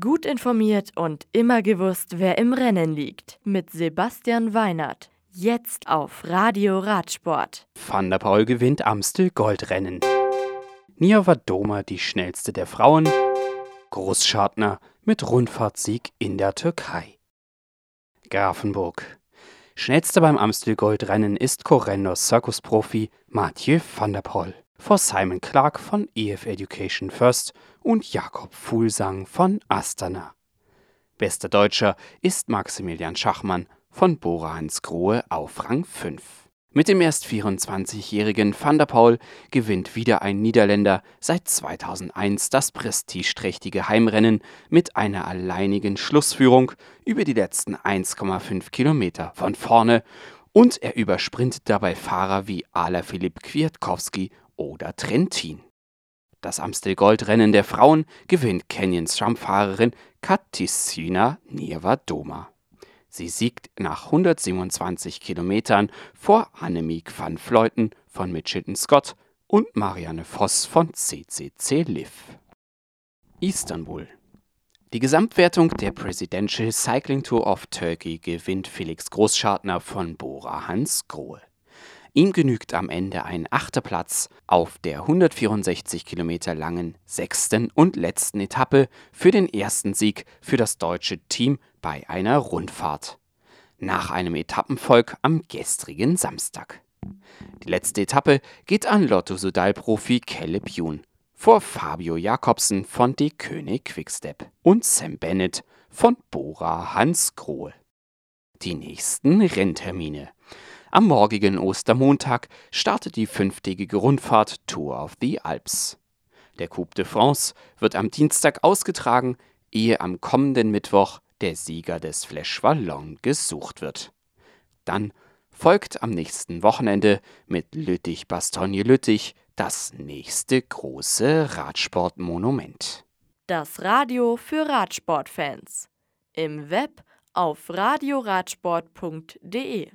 Gut informiert und immer gewusst, wer im Rennen liegt. Mit Sebastian Weinert. Jetzt auf Radio Radsport. Van der Paul gewinnt Amstel Goldrennen. Nijava Doma die schnellste der Frauen. Großschartner mit Rundfahrtsieg in der Türkei. Grafenburg. Schnellster beim Amstel Goldrennen ist Correndos Circus-Profi Mathieu van der Poel vor Simon Clark von EF Education First und Jakob Fuhlsang von Astana. Bester Deutscher ist Maximilian Schachmann von Bora Hansgrohe auf Rang 5. Mit dem erst 24-jährigen Van der Paul gewinnt wieder ein Niederländer seit 2001 das prestigeträchtige Heimrennen mit einer alleinigen Schlussführung über die letzten 1,5 Kilometer von vorne und er übersprintet dabei Fahrer wie Ala Filip Kwiatkowski oder Trentin. Das Amstel-Gold-Rennen der Frauen gewinnt Canyons Stammfahrerin Katisina Nievadoma. Sie siegt nach 127 Kilometern vor Annemiek van Vleuten von Mitchelton Scott und Marianne Voss von CCC Liv. Istanbul. Die Gesamtwertung der Presidential Cycling Tour of Turkey gewinnt Felix Großschartner von Bora Hans Grohe. Ihm genügt am Ende ein achter Platz auf der 164 Kilometer langen sechsten und letzten Etappe für den ersten Sieg für das deutsche Team bei einer Rundfahrt. Nach einem Etappenvolk am gestrigen Samstag. Die letzte Etappe geht an Lotto-Sudal-Profi Kelle Bjun vor Fabio Jakobsen von De König Quickstep und Sam Bennett von Bora Hans Grohe. Die nächsten Renntermine. Am morgigen Ostermontag startet die fünftägige Rundfahrt Tour of the Alps. Der Coupe de France wird am Dienstag ausgetragen, ehe am kommenden Mittwoch der Sieger des Flash Wallon gesucht wird. Dann folgt am nächsten Wochenende mit Lüttich-Bastogne-Lüttich das nächste große Radsportmonument. Das Radio für Radsportfans. Im Web auf radioradsport.de